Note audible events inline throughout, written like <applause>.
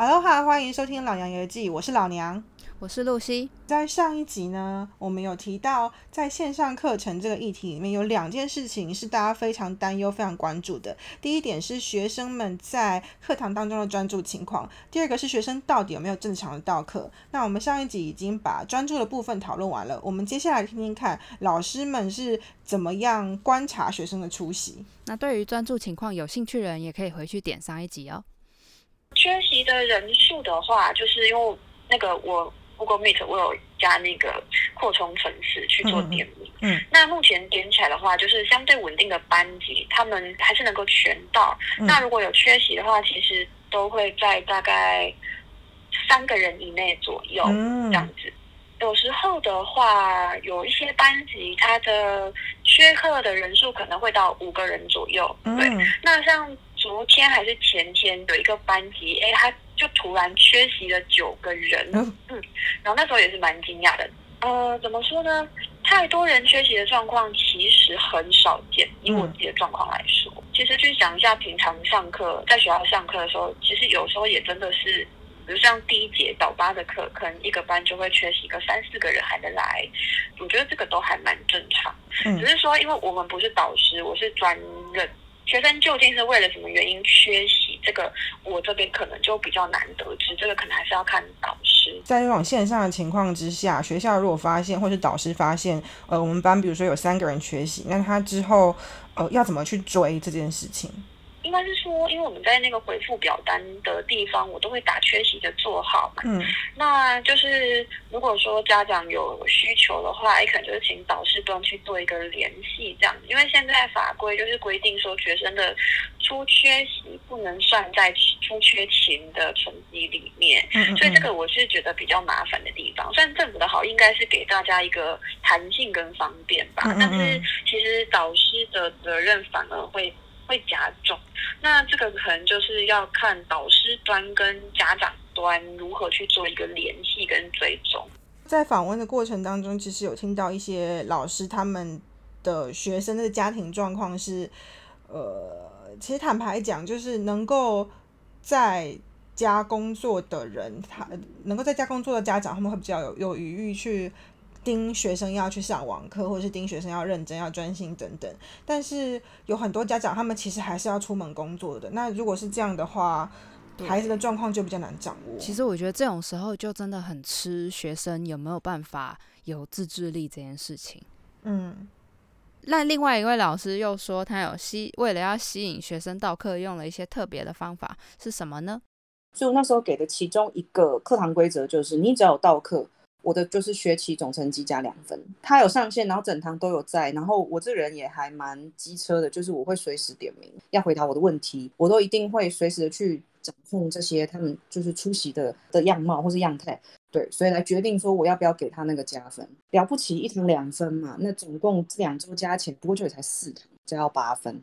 哈喽哈，欢迎收听《老娘游记》，我是老娘，我是露西。在上一集呢，我们有提到在线上课程这个议题里面，有两件事情是大家非常担忧、非常关注的。第一点是学生们在课堂当中的专注情况，第二个是学生到底有没有正常的到课。那我们上一集已经把专注的部分讨论完了，我们接下来听听看老师们是怎么样观察学生的出席。那对于专注情况有兴趣的人，也可以回去点上一集哦。缺席的人数的话，就是因为那个我 Google Meet 我有加那个扩充程式去做点名。嗯。那目前点起来的话，就是相对稳定的班级，他们还是能够全到。那如果有缺席的话，其实都会在大概三个人以内左右这样子。有时候的话，有一些班级它的缺课的人数可能会到五个人左右。对。那像。昨天还是前天有一个班级，哎，他就突然缺席了九个人，嗯，然后那时候也是蛮惊讶的。呃，怎么说呢？太多人缺席的状况其实很少见，以我自己的状况来说，其实去想一下，平常上课在学校上课的时候，其实有时候也真的是，比如像第一节早八的课，可能一个班就会缺席个三四个人还没来，我觉得这个都还蛮正常。只是说，因为我们不是导师，我是专任。学生究竟是为了什么原因缺席？这个我这边可能就比较难得知，这个可能还是要看导师。在这种线上的情况之下，学校如果发现，或是导师发现，呃，我们班比如说有三个人缺席，那他之后呃要怎么去追这件事情？应该是说，因为我们在那个回复表单的地方，我都会打缺席的座号嘛。嗯，那就是如果说家长有需求的话，也可能就是请导师端去做一个联系，这样。因为现在法规就是规定说，学生的出缺席不能算在出缺勤的成绩里面。嗯所以这个我是觉得比较麻烦的地方。虽然政府的好，应该是给大家一个弹性跟方便吧。嗯但是其实导师的责任反而会。会加重，那这个可能就是要看导师端跟家长端如何去做一个联系跟追踪。在访问的过程当中，其实有听到一些老师他们的学生的家庭状况是，呃，其实坦白讲，就是能够在家工作的人，他能够在家工作的家长，他们会比较有有余裕去。盯学生要去上网课，或者是盯学生要认真、要专心等等。但是有很多家长，他们其实还是要出门工作的。那如果是这样的话，孩子的状况就比较难掌握。其实我觉得这种时候就真的很吃学生有没有办法有自制力这件事情。嗯。那另外一位老师又说，他有吸为了要吸引学生到课，用了一些特别的方法，是什么呢？所以我那时候给的其中一个课堂规则就是，你只要有到课。我的就是学期总成绩加两分，他有上线，然后整堂都有在，然后我这人也还蛮机车的，就是我会随时点名要回答我的问题，我都一定会随时的去掌控这些他们就是出席的的样貌或是样态，对，所以来决定说我要不要给他那个加分。了不起一堂两分嘛，那总共两周加起来不过就也才四堂，加到八分。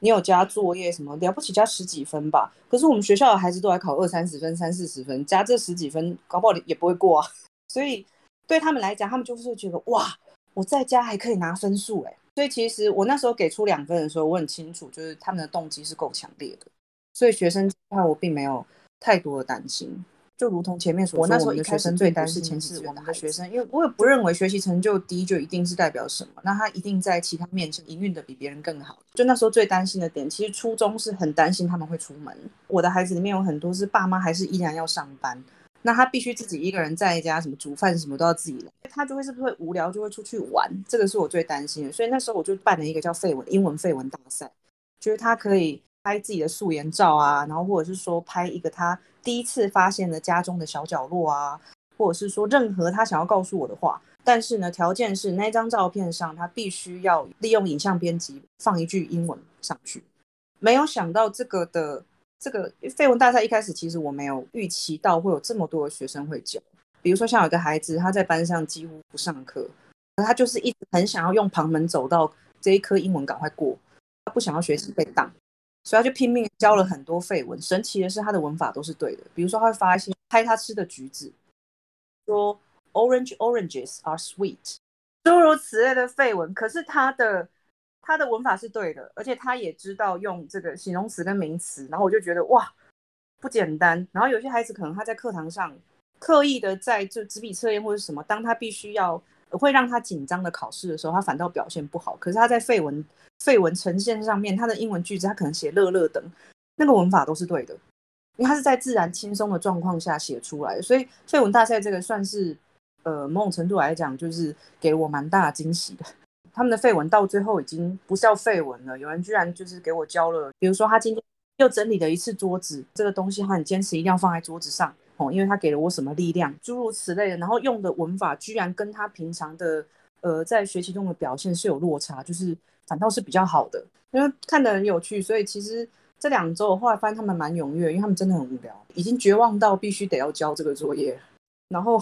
你有加作业什么了不起加十几分吧？可是我们学校的孩子都来考二三十分、三四十分，加这十几分，搞不好也不会过啊。所以对他们来讲，他们就是觉得哇，我在家还可以拿分数哎。所以其实我那时候给出两分的时候，我很清楚，就是他们的动机是够强烈的。所以学生这块我并没有太多的担心。就如同前面所说，我那时候一开始最担心的是我们的学生，因为我也不认为学习成就低就一定是代表什么，那他一定在其他面前营运的比别人更好。就那时候最担心的点，其实初中是很担心他们会出门。我的孩子里面有很多是爸妈还是依然要上班。那他必须自己一个人在家，什么煮饭什么都要自己来，他就会是不是会无聊，就会出去玩，这个是我最担心的。所以那时候我就办了一个叫废文英文废文大赛，就是他可以拍自己的素颜照啊，然后或者是说拍一个他第一次发现的家中的小角落啊，或者是说任何他想要告诉我的话。但是呢，条件是那张照片上他必须要利用影像编辑放一句英文上去。没有想到这个的。这个废文大赛一开始，其实我没有预期到会有这么多的学生会教。比如说，像有一个孩子，他在班上几乎不上课，他就是一直很想要用旁门走到这一科英文赶快过，他不想要学习被挡，所以他就拼命教了很多废文。神奇的是，他的文法都是对的。比如说，他会发一些拍他吃的橘子，说 “orange oranges are sweet”，诸如此类的废文。可是他的。他的文法是对的，而且他也知道用这个形容词跟名词，然后我就觉得哇，不简单。然后有些孩子可能他在课堂上刻意的在就纸笔测验或者什么，当他必须要会让他紧张的考试的时候，他反倒表现不好。可是他在废文废文呈现上面，他的英文句子他可能写乐乐等，那个文法都是对的，因为他是在自然轻松的状况下写出来的。所以废文大赛这个算是呃某种程度来讲，就是给我蛮大惊喜的。他们的废文到最后已经不是叫废文了，有人居然就是给我交了，比如说他今天又整理了一次桌子，这个东西他很坚持一定要放在桌子上哦，因为他给了我什么力量，诸如此类的，然后用的文法居然跟他平常的呃在学习中的表现是有落差，就是反倒是比较好的，因为看得很有趣，所以其实这两周我后来发现他们蛮踊跃，因为他们真的很无聊，已经绝望到必须得要交这个作业，然后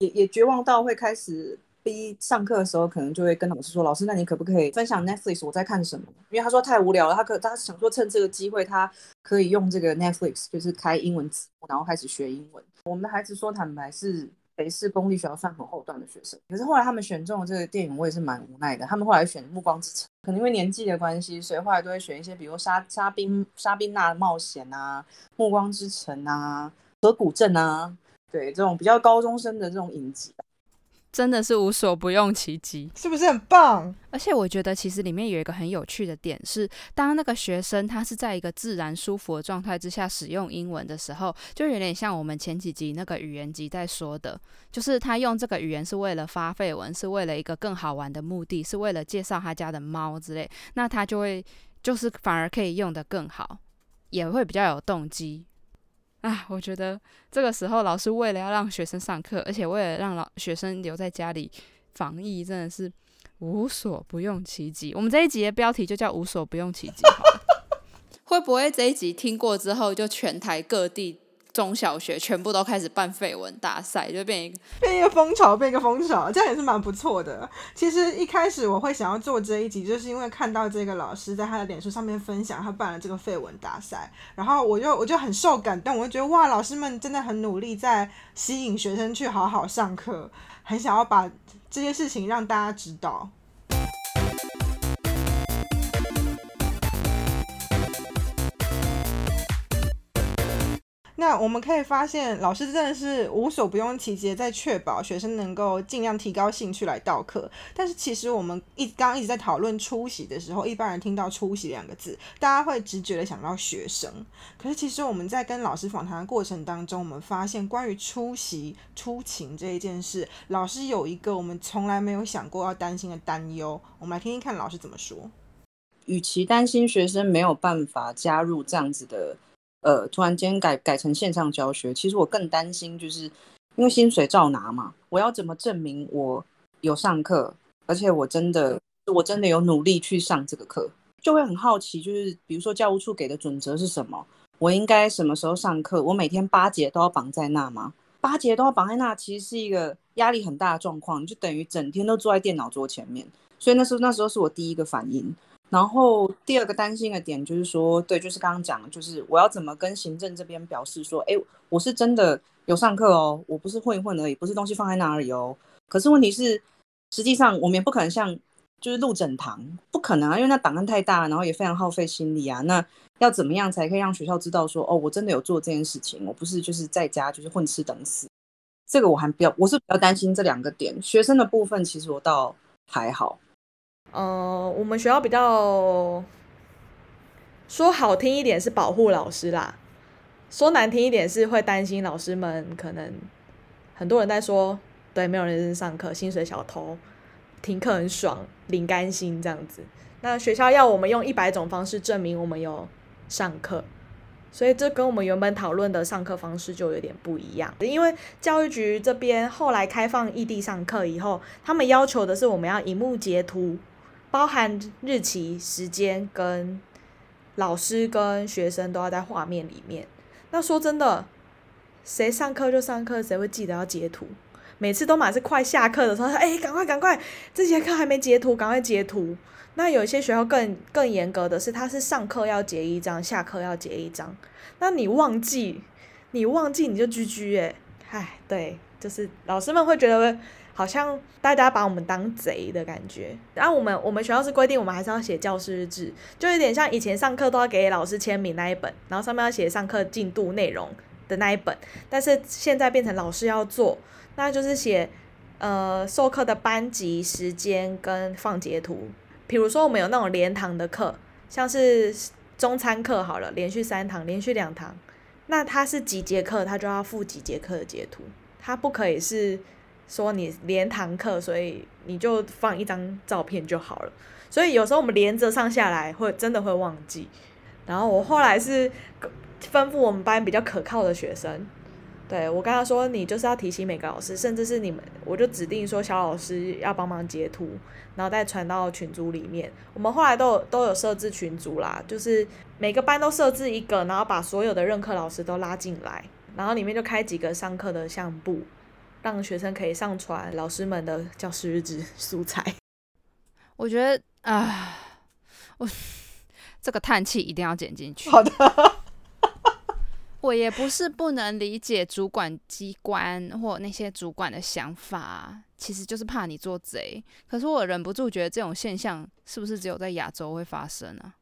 也也绝望到会开始。一上课的时候，可能就会跟老师说：“老师，那你可不可以分享 Netflix 我在看什么？”因为他说太无聊了，他可他想说趁这个机会，他可以用这个 Netflix，就是开英文字幕，然后开始学英文。我们的孩子说坦白是北市公立学校算很后段的学生，可是后来他们选中了这个电影，我也是蛮无奈的。他们后来选《暮光之城》，可能因为年纪的关系，所以后来都会选一些，比如沙沙宾沙宾娜的冒险啊，《暮光之城》啊，《河谷镇》啊，对这种比较高中生的这种影集。真的是无所不用其极，是不是很棒？而且我觉得其实里面有一个很有趣的点是，当那个学生他是在一个自然舒服的状态之下使用英文的时候，就有点像我们前几集那个语言集在说的，<laughs> 就是他用这个语言是为了发废文，是为了一个更好玩的目的，是为了介绍他家的猫之类，那他就会就是反而可以用的更好，也会比较有动机。啊，我觉得这个时候老师为了要让学生上课，而且为了让老学生留在家里防疫，真的是无所不用其极。我们这一集的标题就叫“无所不用其极”。<laughs> 会不会这一集听过之后，就全台各地？中小学全部都开始办废文大赛，就变一个变一个风潮，变一个风潮，这样也是蛮不错的。其实一开始我会想要做这一集，就是因为看到这个老师在他的脸书上面分享他办了这个废文大赛，然后我就我就很受感动，我就觉得哇，老师们真的很努力在吸引学生去好好上课，很想要把这件事情让大家知道。那我们可以发现，老师真的是无所不用其极，在确保学生能够尽量提高兴趣来到课。但是其实我们一刚刚一直在讨论出席的时候，一般人听到出席两个字，大家会直觉的想到学生。可是其实我们在跟老师访谈的过程当中，我们发现关于出席出勤这一件事，老师有一个我们从来没有想过要担心的担忧。我们来听听看老师怎么说。与其担心学生没有办法加入这样子的。呃，突然间改改成线上教学，其实我更担心，就是因为薪水照拿嘛，我要怎么证明我有上课，而且我真的我真的有努力去上这个课，就会很好奇，就是比如说教务处给的准则是什么，我应该什么时候上课？我每天八节都要绑在那吗？八节都要绑在那，其实是一个压力很大的状况，就等于整天都坐在电脑桌前面，所以那时候那时候是我第一个反应。然后第二个担心的点就是说，对，就是刚刚讲，就是我要怎么跟行政这边表示说，哎，我是真的有上课哦，我不是混一混而已，不是东西放在那里哦。可是问题是，实际上我们也不可能像就是录整堂，不可能啊，因为那档案太大，然后也非常耗费心力啊。那要怎么样才可以让学校知道说，哦，我真的有做这件事情，我不是就是在家就是混吃等死。这个我还比较，我是比较担心这两个点。学生的部分其实我倒还好。呃，我们学校比较说好听一点是保护老师啦，说难听一点是会担心老师们可能很多人在说，对，没有人认真上课，薪水小偷，停课很爽，领干薪这样子。那学校要我们用一百种方式证明我们有上课，所以这跟我们原本讨论的上课方式就有点不一样。因为教育局这边后来开放异地上课以后，他们要求的是我们要荧幕截图。包含日期、时间跟老师跟学生都要在画面里面。那说真的，谁上课就上课，谁会记得要截图？每次都满是快下课的时候，哎，赶快赶快，这节课还没截图，赶快截图。那有些学校更更严格的是，他是上课要截一张，下课要截一张。那你忘记，你忘记你就居居哎，唉，对，就是老师们会觉得。好像大家把我们当贼的感觉。然后我们我们学校是规定，我们还是要写教师日志，就有点像以前上课都要给老师签名那一本，然后上面要写上课进度内容的那一本。但是现在变成老师要做，那就是写呃授课的班级时间跟放截图。比如说我们有那种连堂的课，像是中餐课好了，连续三堂，连续两堂，那他是几节课，他就要附几节课的截图，他不可以是。说你连堂课，所以你就放一张照片就好了。所以有时候我们连着上下来，会真的会忘记。然后我后来是吩咐我们班比较可靠的学生，对我跟他说，你就是要提醒每个老师，甚至是你们，我就指定说小老师要帮忙截图，然后再传到群组里面。我们后来都有都有设置群组啦，就是每个班都设置一个，然后把所有的任课老师都拉进来，然后里面就开几个上课的相簿。让学生可以上传老师们的教师日志素材。<laughs> 我觉得啊，我 <laughs> 这个叹气一定要剪进去。好的。<laughs> 我也不是不能理解主管机关或那些主管的想法，其实就是怕你做贼。可是我忍不住觉得这种现象是不是只有在亚洲会发生啊？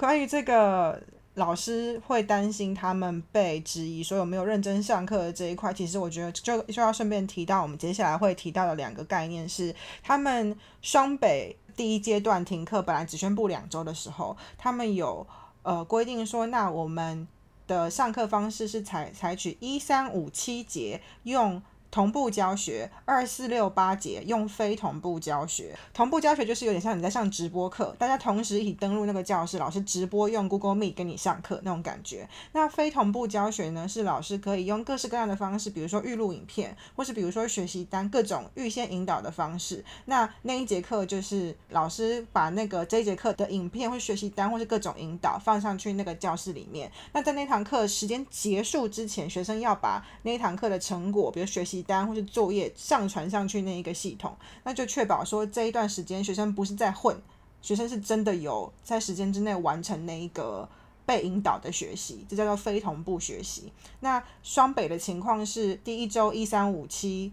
关于这个老师会担心他们被质疑说有没有认真上课的这一块，其实我觉得就就要顺便提到我们接下来会提到的两个概念是，他们双北第一阶段停课本来只宣布两周的时候，他们有呃规定说，那我们的上课方式是采采取一三五七节用。同步教学二四六八节用非同步教学，同步教学就是有点像你在上直播课，大家同时一起登录那个教室，老师直播用 Google Meet 跟你上课那种感觉。那非同步教学呢，是老师可以用各式各样的方式，比如说预录影片，或是比如说学习单各种预先引导的方式。那那一节课就是老师把那个这一节课的影片或学习单或是各种引导放上去那个教室里面。那在那堂课时间结束之前，学生要把那一堂课的成果，比如学习。单或是作业上传上去那一个系统，那就确保说这一段时间学生不是在混，学生是真的有在时间之内完成那一个被引导的学习，这叫做非同步学习。那双北的情况是第一周一三五七，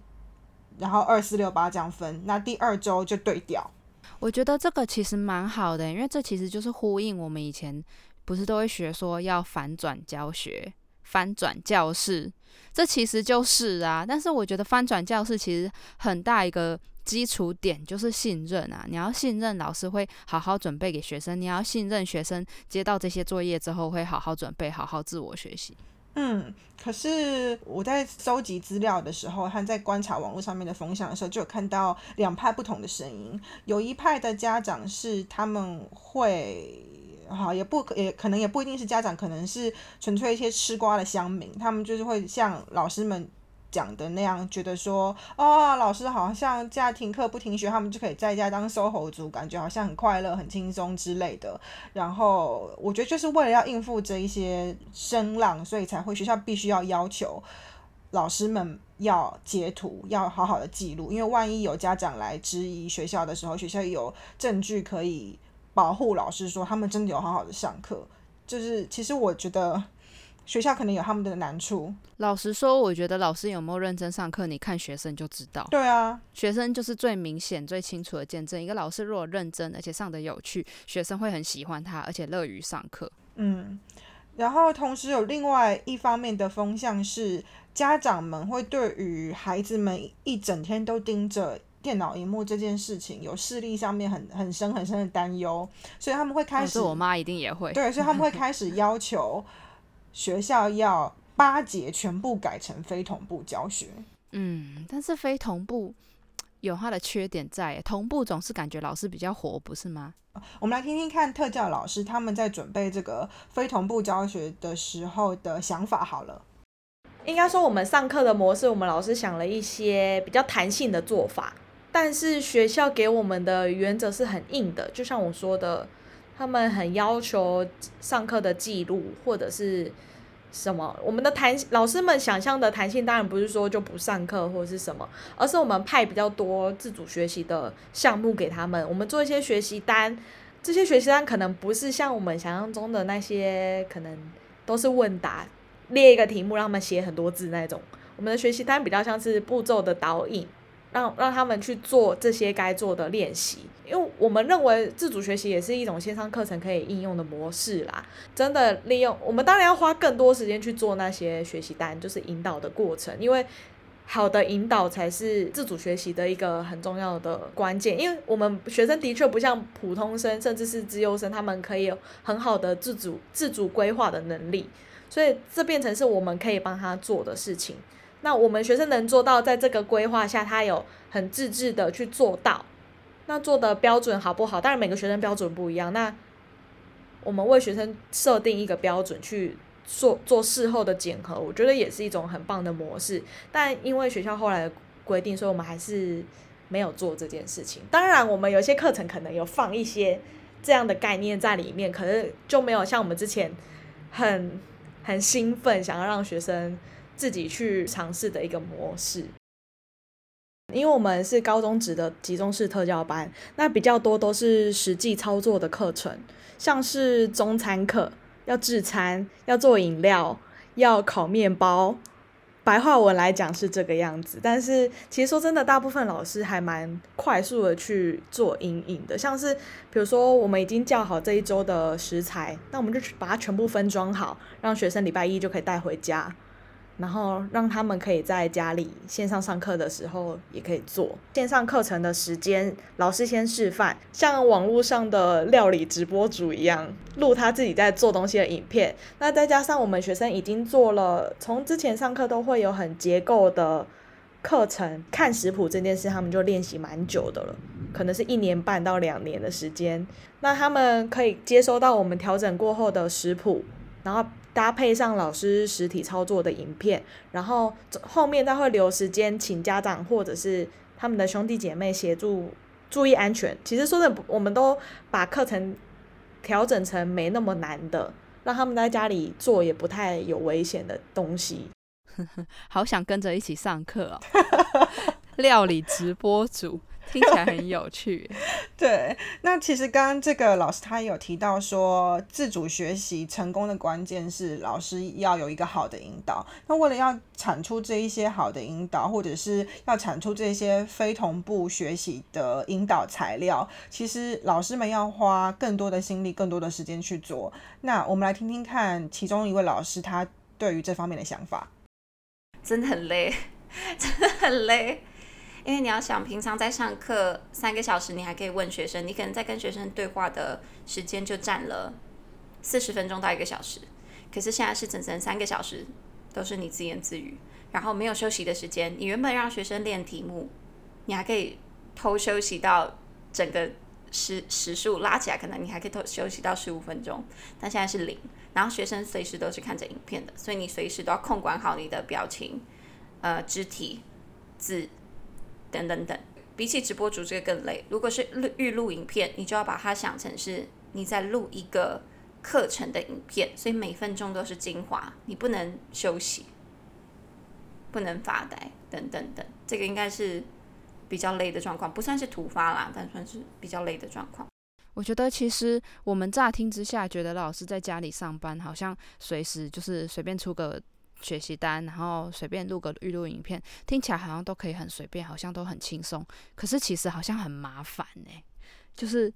然后二四六八这样分，那第二周就对调。我觉得这个其实蛮好的，因为这其实就是呼应我们以前不是都会学说要反转教学。翻转教室，这其实就是啊。但是我觉得翻转教室其实很大一个基础点就是信任啊。你要信任老师会好好准备给学生，你要信任学生接到这些作业之后会好好准备，好好自我学习。嗯，可是我在收集资料的时候，和在观察网络上面的风向的时候，就有看到两派不同的声音。有一派的家长是他们会。好，也不也可能也不一定是家长，可能是纯粹一些吃瓜的乡民，他们就是会像老师们讲的那样，觉得说，哦，老师好像家停课不停学，他们就可以在家当 SOHO 族，感觉好像很快乐、很轻松之类的。然后我觉得就是为了要应付这一些声浪，所以才会学校必须要要求老师们要截图，要好好的记录，因为万一有家长来质疑学校的时候，学校有证据可以。保护老师说他们真的有好好的上课，就是其实我觉得学校可能有他们的难处。老实说，我觉得老师有没有认真上课，你看学生就知道。对啊，学生就是最明显、最清楚的见证。一个老师如果认真，而且上的有趣，学生会很喜欢他，而且乐于上课。嗯，然后同时有另外一方面的风向是，家长们会对于孩子们一整天都盯着。电脑荧幕这件事情有视力上面很很深很深的担忧，所以他们会开始。我妈一定也会。对，所以他们会开始要求学校要八节全部改成非同步教学。嗯，但是非同步有它的缺点在，同步总是感觉老师比较活，不是吗？我们来听听看特教老师他们在准备这个非同步教学的时候的想法。好了，应该说我们上课的模式，我们老师想了一些比较弹性的做法。但是学校给我们的原则是很硬的，就像我说的，他们很要求上课的记录或者是什么。我们的弹老师们想象的弹性，当然不是说就不上课或者是什么，<laughs> 而是我们派比较多自主学习的项目给他们，我们做一些学习单。这些学习单可能不是像我们想象中的那些可能都是问答，列一个题目让他们写很多字那种。我们的学习单比较像是步骤的导引，让让他们去做这些该做的练习。因为我们认为自主学习也是一种线上课程可以应用的模式啦。真的利用我们当然要花更多时间去做那些学习单，就是引导的过程，因为。好的引导才是自主学习的一个很重要的关键，因为我们学生的确不像普通生，甚至是自优生，他们可以有很好的自主自主规划的能力，所以这变成是我们可以帮他做的事情。那我们学生能做到在这个规划下，他有很自制的去做到，那做的标准好不好？当然每个学生标准不一样，那我们为学生设定一个标准去。做做事后的检核，我觉得也是一种很棒的模式。但因为学校后来的规定，所以我们还是没有做这件事情。当然，我们有些课程可能有放一些这样的概念在里面，可是就没有像我们之前很很兴奋，想要让学生自己去尝试的一个模式。因为我们是高中职的集中式特教班，那比较多都是实际操作的课程，像是中餐课。要制餐，要做饮料，要烤面包，白话文来讲是这个样子。但是其实说真的，大部分老师还蛮快速的去做阴影的。像是比如说，我们已经叫好这一周的食材，那我们就把它全部分装好，让学生礼拜一就可以带回家。然后让他们可以在家里线上上课的时候也可以做线上课程的时间，老师先示范，像网络上的料理直播主一样录他自己在做东西的影片。那再加上我们学生已经做了，从之前上课都会有很结构的课程，看食谱这件事他们就练习蛮久的了，可能是一年半到两年的时间。那他们可以接收到我们调整过后的食谱，然后。搭配上老师实体操作的影片，然后后面再会留时间请家长或者是他们的兄弟姐妹协助注意安全。其实说的，我们都把课程调整成没那么难的，让他们在家里做也不太有危险的东西。<laughs> 好想跟着一起上课哦，<laughs> 料理直播组。听起来很有趣，<laughs> 对。那其实刚刚这个老师他有提到说，自主学习成功的关键是老师要有一个好的引导。那为了要产出这一些好的引导，或者是要产出这些非同步学习的引导材料，其实老师们要花更多的心力、更多的时间去做。那我们来听听看其中一位老师他对于这方面的想法。真的很累，真的很累。因为你要想，平常在上课三个小时，你还可以问学生，你可能在跟学生对话的时间就占了四十分钟到一个小时。可是现在是整整三个小时都是你自言自语，然后没有休息的时间。你原本让学生练题目，你还可以偷休息到整个时时数拉起来，可能你还可以偷休息到十五分钟。但现在是零，然后学生随时都是看着影片的，所以你随时都要控管好你的表情、呃肢体、字。等等等，比起直播主这个更累。如果是录预录影片，你就要把它想成是你在录一个课程的影片，所以每分钟都是精华，你不能休息，不能发呆，等等等。这个应该是比较累的状况，不算是突发啦，但算是比较累的状况。我觉得其实我们乍听之下，觉得老师在家里上班，好像随时就是随便出个。学习单，然后随便录个预录影片，听起来好像都可以很随便，好像都很轻松。可是其实好像很麻烦呢，就是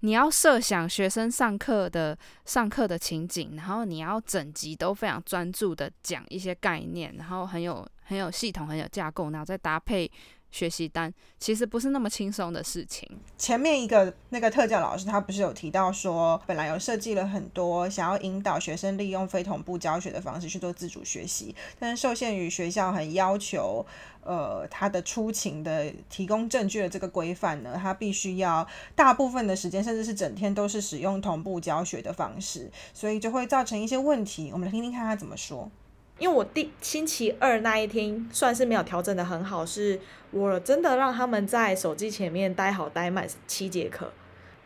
你要设想学生上课的上课的情景，然后你要整集都非常专注的讲一些概念，然后很有很有系统、很有架构，然后再搭配。学习单其实不是那么轻松的事情。前面一个那个特教老师，他不是有提到说，本来有设计了很多想要引导学生利用非同步教学的方式去做自主学习，但是受限于学校很要求，呃，他的出勤的提供证据的这个规范呢，他必须要大部分的时间，甚至是整天都是使用同步教学的方式，所以就会造成一些问题。我们来听听看他怎么说。因为我第星期二那一天算是没有调整的很好，是我真的让他们在手机前面待好待满七节课。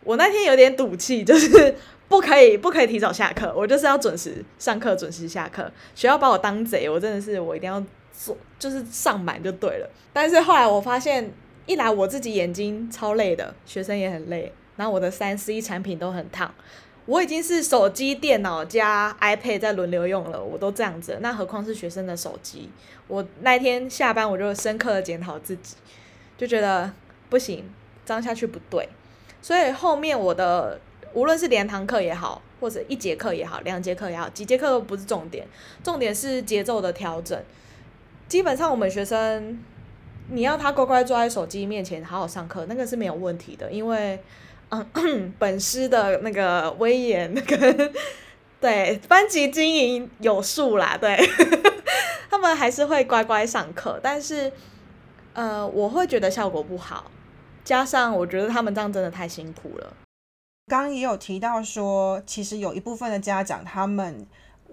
我那天有点赌气，就是不可以不可以提早下课，我就是要准时上课，准时下课。学校把我当贼，我真的是我一定要做，就是上满就对了。但是后来我发现，一来我自己眼睛超累的，学生也很累，然后我的三 C 产品都很烫。我已经是手机、电脑加 iPad 在轮流用了，我都这样子，那何况是学生的手机？我那天下班我就深刻的检讨自己，就觉得不行，这样下去不对。所以后面我的无论是连堂课也好，或者一节课也好，两节课也好，几节课都不是重点，重点是节奏的调整。基本上我们学生，你要他乖乖坐在手机面前好好上课，那个是没有问题的，因为。<coughs> 本师的那个威严，那个对班级经营有数啦，对，<laughs> 他们还是会乖乖上课，但是呃，我会觉得效果不好，加上我觉得他们这样真的太辛苦了。刚刚也有提到说，其实有一部分的家长他们。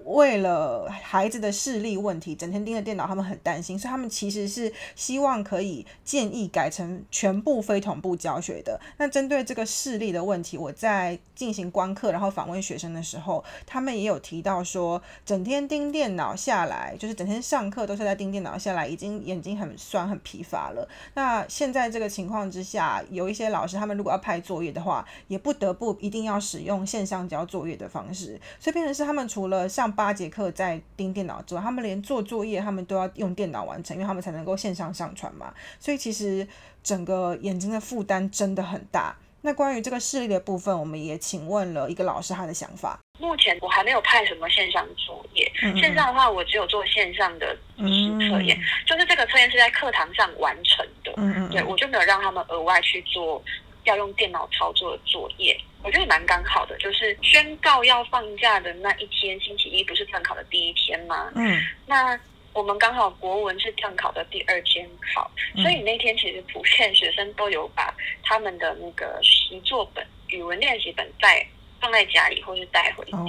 为了孩子的视力问题，整天盯着电脑，他们很担心，所以他们其实是希望可以建议改成全部非同步教学的。那针对这个视力的问题，我在进行观课，然后访问学生的时候，他们也有提到说，整天盯电脑下来，就是整天上课都是在盯电脑下来，已经眼睛很酸、很疲乏了。那现在这个情况之下，有一些老师他们如果要派作业的话，也不得不一定要使用线上交作业的方式，所以变成是他们除了上八节课在盯电脑之外，他们连做作业他们都要用电脑完成，因为他们才能够线上上传嘛。所以其实整个眼睛的负担真的很大。那关于这个视力的部分，我们也请问了一个老师他的想法。目前我还没有派什么线上作业，线上的话我只有做线上的测验，就是这个测验是在课堂上完成的。嗯嗯，对我就没有让他们额外去做。要用电脑操作的作业，我觉得蛮刚好的。就是宣告要放假的那一天，星期一不是段考的第一天吗？嗯，那我们刚好国文是段考的第二天考，所以那天其实普遍学生都有把他们的那个习作本、语文练习本在。放在家里，或是带回家。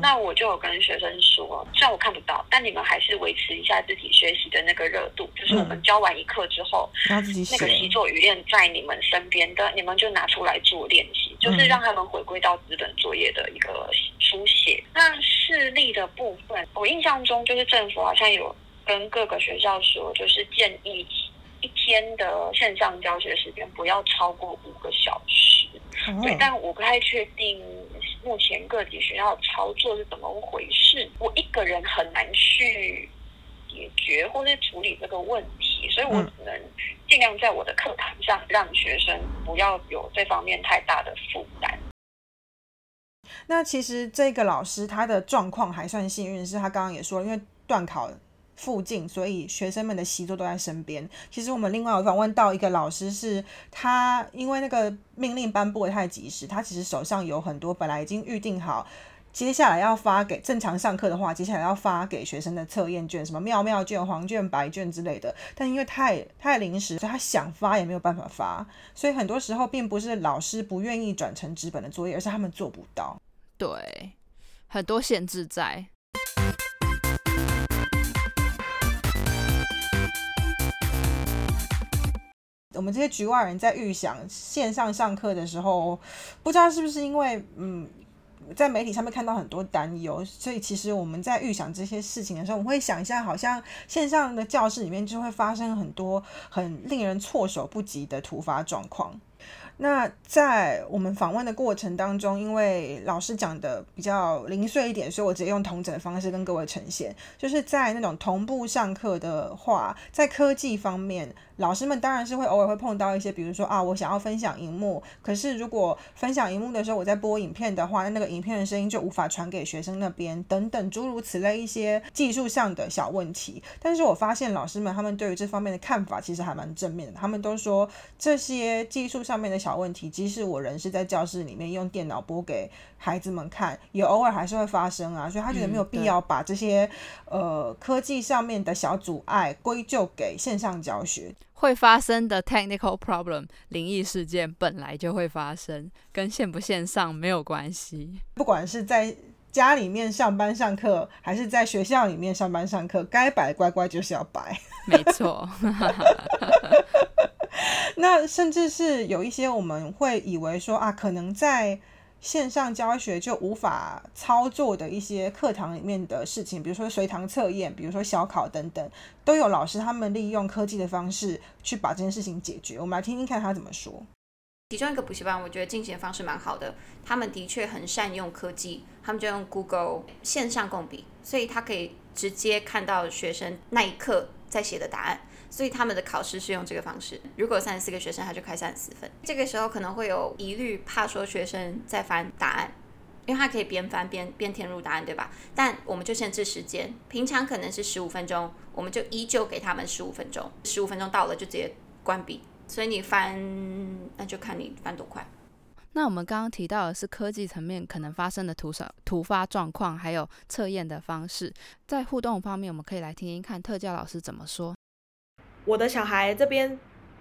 那我就有跟学生说，虽然我看不到，但你们还是维持一下自己学习的那个热度。就是我们教完一课之后，那个习作语练在你们身边的，你们就拿出来做练习，就是让他们回归到资本作业的一个书写。那视力的部分，我印象中就是政府好像有跟各个学校说，就是建议一天的线上教学时间不要超过五个小时。对，但我不太确定目前各级学校操作是怎么回事。我一个人很难去解决或是处理这个问题，所以我只能尽量在我的课堂上让学生不要有这方面太大的负担。那其实这个老师他的状况还算幸运，是他刚刚也说，因为断考。附近，所以学生们的习作都在身边。其实我们另外有访问到一个老师，是他因为那个命令颁布的太及时，他其实手上有很多本来已经预定好，接下来要发给正常上课的话，接下来要发给学生的测验卷，什么妙妙卷、黄卷、白卷之类的。但因为太太临时，所以他想发也没有办法发。所以很多时候并不是老师不愿意转成纸本的作业，而是他们做不到。对，很多限制在。我们这些局外人在预想线上上课的时候，不知道是不是因为嗯，在媒体上面看到很多担忧，所以其实我们在预想这些事情的时候，我们会想一下好像线上的教室里面就会发生很多很令人措手不及的突发状况。那在我们访问的过程当中，因为老师讲的比较零碎一点，所以我直接用同整的方式跟各位呈现，就是在那种同步上课的话，在科技方面。老师们当然是会偶尔会碰到一些，比如说啊，我想要分享荧幕，可是如果分享荧幕的时候我在播影片的话，那那个影片的声音就无法传给学生那边，等等诸如此类一些技术上的小问题。但是我发现老师们他们对于这方面的看法其实还蛮正面的，他们都说这些技术上面的小问题，即使我人是在教室里面用电脑播给孩子们看，也偶尔还是会发生啊，所以他觉得没有必要把这些呃科技上面的小阻碍归咎给线上教学。会发生的 technical problem 灵异事件本来就会发生，跟线不线上没有关系。不管是在家里面上班上课，还是在学校里面上班上课，该摆乖乖就是要摆。没错。<laughs> 那甚至是有一些我们会以为说啊，可能在。线上教学就无法操作的一些课堂里面的事情，比如说随堂测验，比如说小考等等，都有老师他们利用科技的方式去把这件事情解决。我们来听听看他怎么说。其中一个补习班，我觉得进行方式蛮好的，他们的确很善用科技，他们就用 Google 线上共笔，所以他可以直接看到学生那一刻在写的答案，所以他们的考试是用这个方式。如果三十四个学生，他就开三十四分。这个时候可能会有疑虑，怕说学生在翻答案，因为他可以边翻边边填入答案，对吧？但我们就限制时间，平常可能是十五分钟，我们就依旧给他们十五分钟，十五分钟到了就直接关闭。所以你翻，那就看你翻多快。那我们刚刚提到的是科技层面可能发生的突少突发状况，还有测验的方式。在互动方面，我们可以来听听看特教老师怎么说。我的小孩这边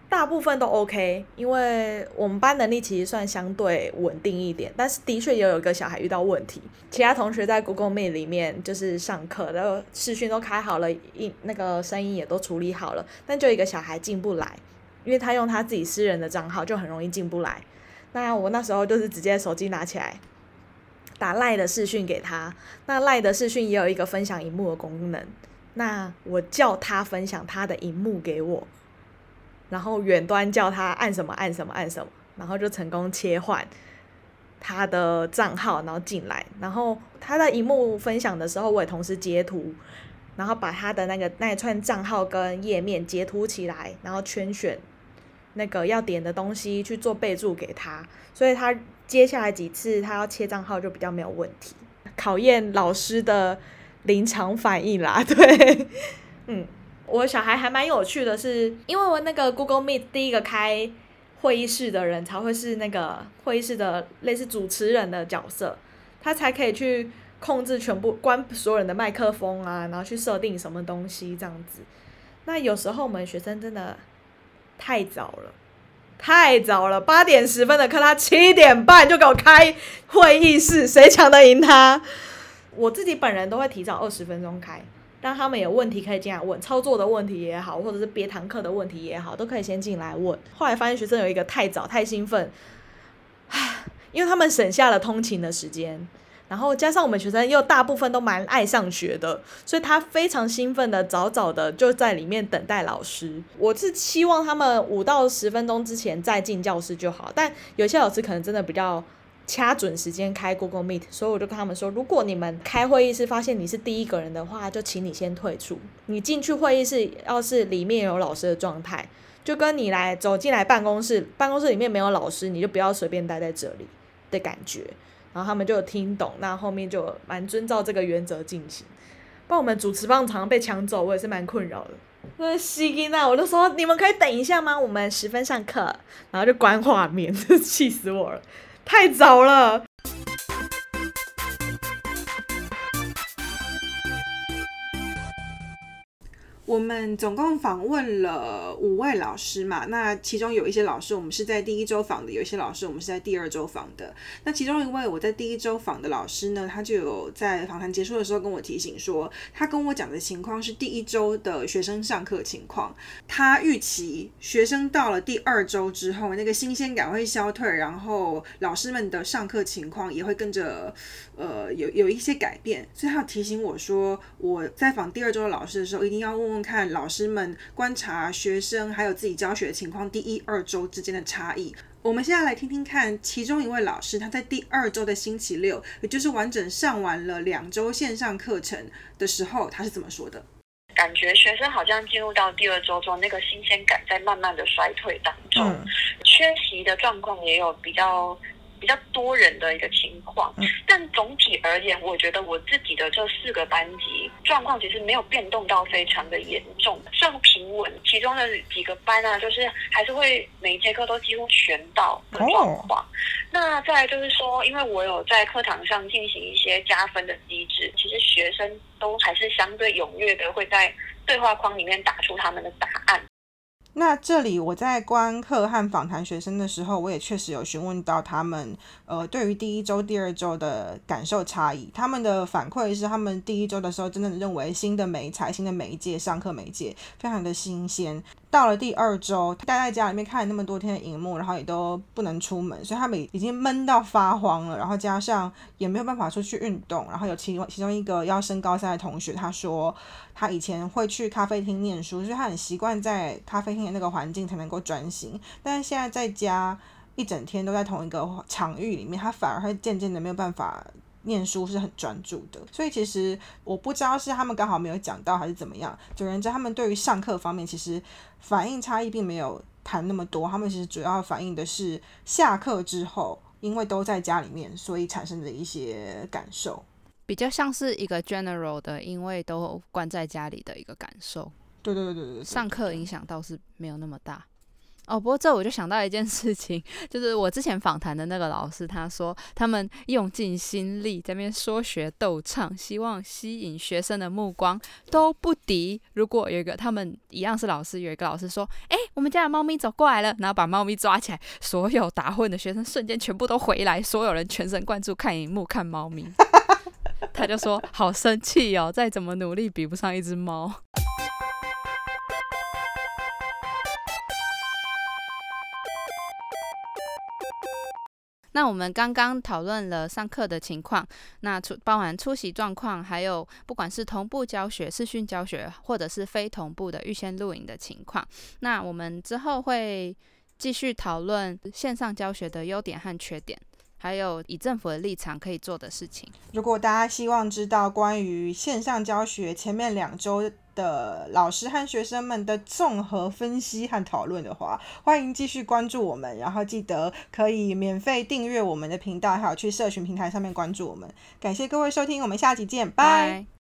大部分都 OK，因为我们班能力其实算相对稳定一点。但是的确也有一个小孩遇到问题，其他同学在 Google Meet 里面就是上课，然后视讯都开好了，音那个声音也都处理好了，但就一个小孩进不来。因为他用他自己私人的账号，就很容易进不来。那我那时候就是直接手机拿起来，打赖的视讯给他。那赖的视讯也有一个分享荧幕的功能。那我叫他分享他的荧幕给我，然后远端叫他按什么按什么按什么，然后就成功切换他的账号，然后进来。然后他的荧幕分享的时候，我也同时截图。然后把他的那个那一串账号跟页面截图起来，然后圈选那个要点的东西去做备注给他，所以他接下来几次他要切账号就比较没有问题。考验老师的临场反应啦，<laughs> 对，嗯，我小孩还蛮有趣的，是因为我那个 Google Meet 第一个开会议室的人才会是那个会议室的类似主持人的角色，他才可以去。控制全部关所有人的麦克风啊，然后去设定什么东西这样子。那有时候我们学生真的太早了，太早了，八点十分的课，他七点半就给我开会议室，谁抢得赢他？我自己本人都会提早二十分钟开，让他们有问题可以进来问，操作的问题也好，或者是别堂课的问题也好，都可以先进来问。后来发现学生有一个太早太兴奋，唉，因为他们省下了通勤的时间。然后加上我们学生又大部分都蛮爱上学的，所以他非常兴奋的早早的就在里面等待老师。我是期望他们五到十分钟之前再进教室就好，但有些老师可能真的比较掐准时间开 Google Meet，所以我就跟他们说，如果你们开会议室发现你是第一个人的话，就请你先退出。你进去会议室要是里面有老师的状态，就跟你来走进来办公室，办公室里面没有老师，你就不要随便待在这里的感觉。然后他们就听懂，那后面就蛮遵照这个原则进行。不然我们主持棒常常被抢走，我也是蛮困扰的。那西金娜，我就说你们可以等一下吗？我们十分上课，然后就关画面，<laughs> 气死我了，太早了。我们总共访问了五位老师嘛，那其中有一些老师我们是在第一周访的，有一些老师我们是在第二周访的。那其中一位我在第一周访的老师呢，他就有在访谈结束的时候跟我提醒说，他跟我讲的情况是第一周的学生上课情况，他预期学生到了第二周之后，那个新鲜感会消退，然后老师们的上课情况也会跟着呃有有一些改变，所以他提醒我说，我在访第二周的老师的时候，一定要问。看老师们观察学生还有自己教学的情况，第一二周之间的差异。我们现在来听听看，其中一位老师他在第二周的星期六，也就是完整上完了两周线上课程的时候，他是怎么说的？感觉学生好像进入到第二周中，那个新鲜感在慢慢的衰退当中，缺席的状况也有比较。比较多人的一个情况，但总体而言，我觉得我自己的这四个班级状况其实没有变动到非常的严重，算平稳。其中的几个班啊，就是还是会每一节课都几乎全到的状况。那再来就是说，因为我有在课堂上进行一些加分的机制，其实学生都还是相对踊跃的，会在对话框里面打出他们的答案。那这里我在观课和访谈学生的时候，我也确实有询问到他们，呃，对于第一周、第二周的感受差异。他们的反馈是，他们第一周的时候真的认为新的媒材、新的媒介、上课媒介非常的新鲜。到了第二周，待在家里面看了那么多天的荧幕，然后也都不能出门，所以他们已经闷到发慌了。然后加上也没有办法出去运动。然后有其中其中一个要升高三的同学，他说他以前会去咖啡厅念书，所以他很习惯在咖啡厅那个环境才能够专心。但是现在在家，一整天都在同一个场域里面，他反而会渐渐的没有办法念书，是很专注的。所以其实我不知道是他们刚好没有讲到，还是怎么样。总而言之，他们对于上课方面其实反应差异并没有谈那么多。他们其实主要反映的是下课之后，因为都在家里面，所以产生的一些感受，比较像是一个 general 的，因为都关在家里的一个感受。对对对对对，上课影响倒是没有那么大。哦，不过这我就想到一件事情，<laughs> 就是我之前访谈的那个老师，他说他们用尽心力在那边说学逗唱，希望吸引学生的目光，都不敌。如果有一个他们一样是老师，有一个老师说：“哎，我们家的猫咪走过来了”，然后把猫咪抓起来，所有打混的学生瞬间全部都回来，所有人全神贯注看荧幕看猫咪。<laughs> 他就说：“好生气哦，再怎么努力比不上一只猫。”那我们刚刚讨论了上课的情况，那出包含出席状况，还有不管是同步教学、视讯教学，或者是非同步的预先录影的情况。那我们之后会继续讨论线上教学的优点和缺点。还有以政府的立场可以做的事情。如果大家希望知道关于线上教学前面两周的老师和学生们的综合分析和讨论的话，欢迎继续关注我们，然后记得可以免费订阅我们的频道，还有去社群平台上面关注我们。感谢各位收听，我们下期见，拜。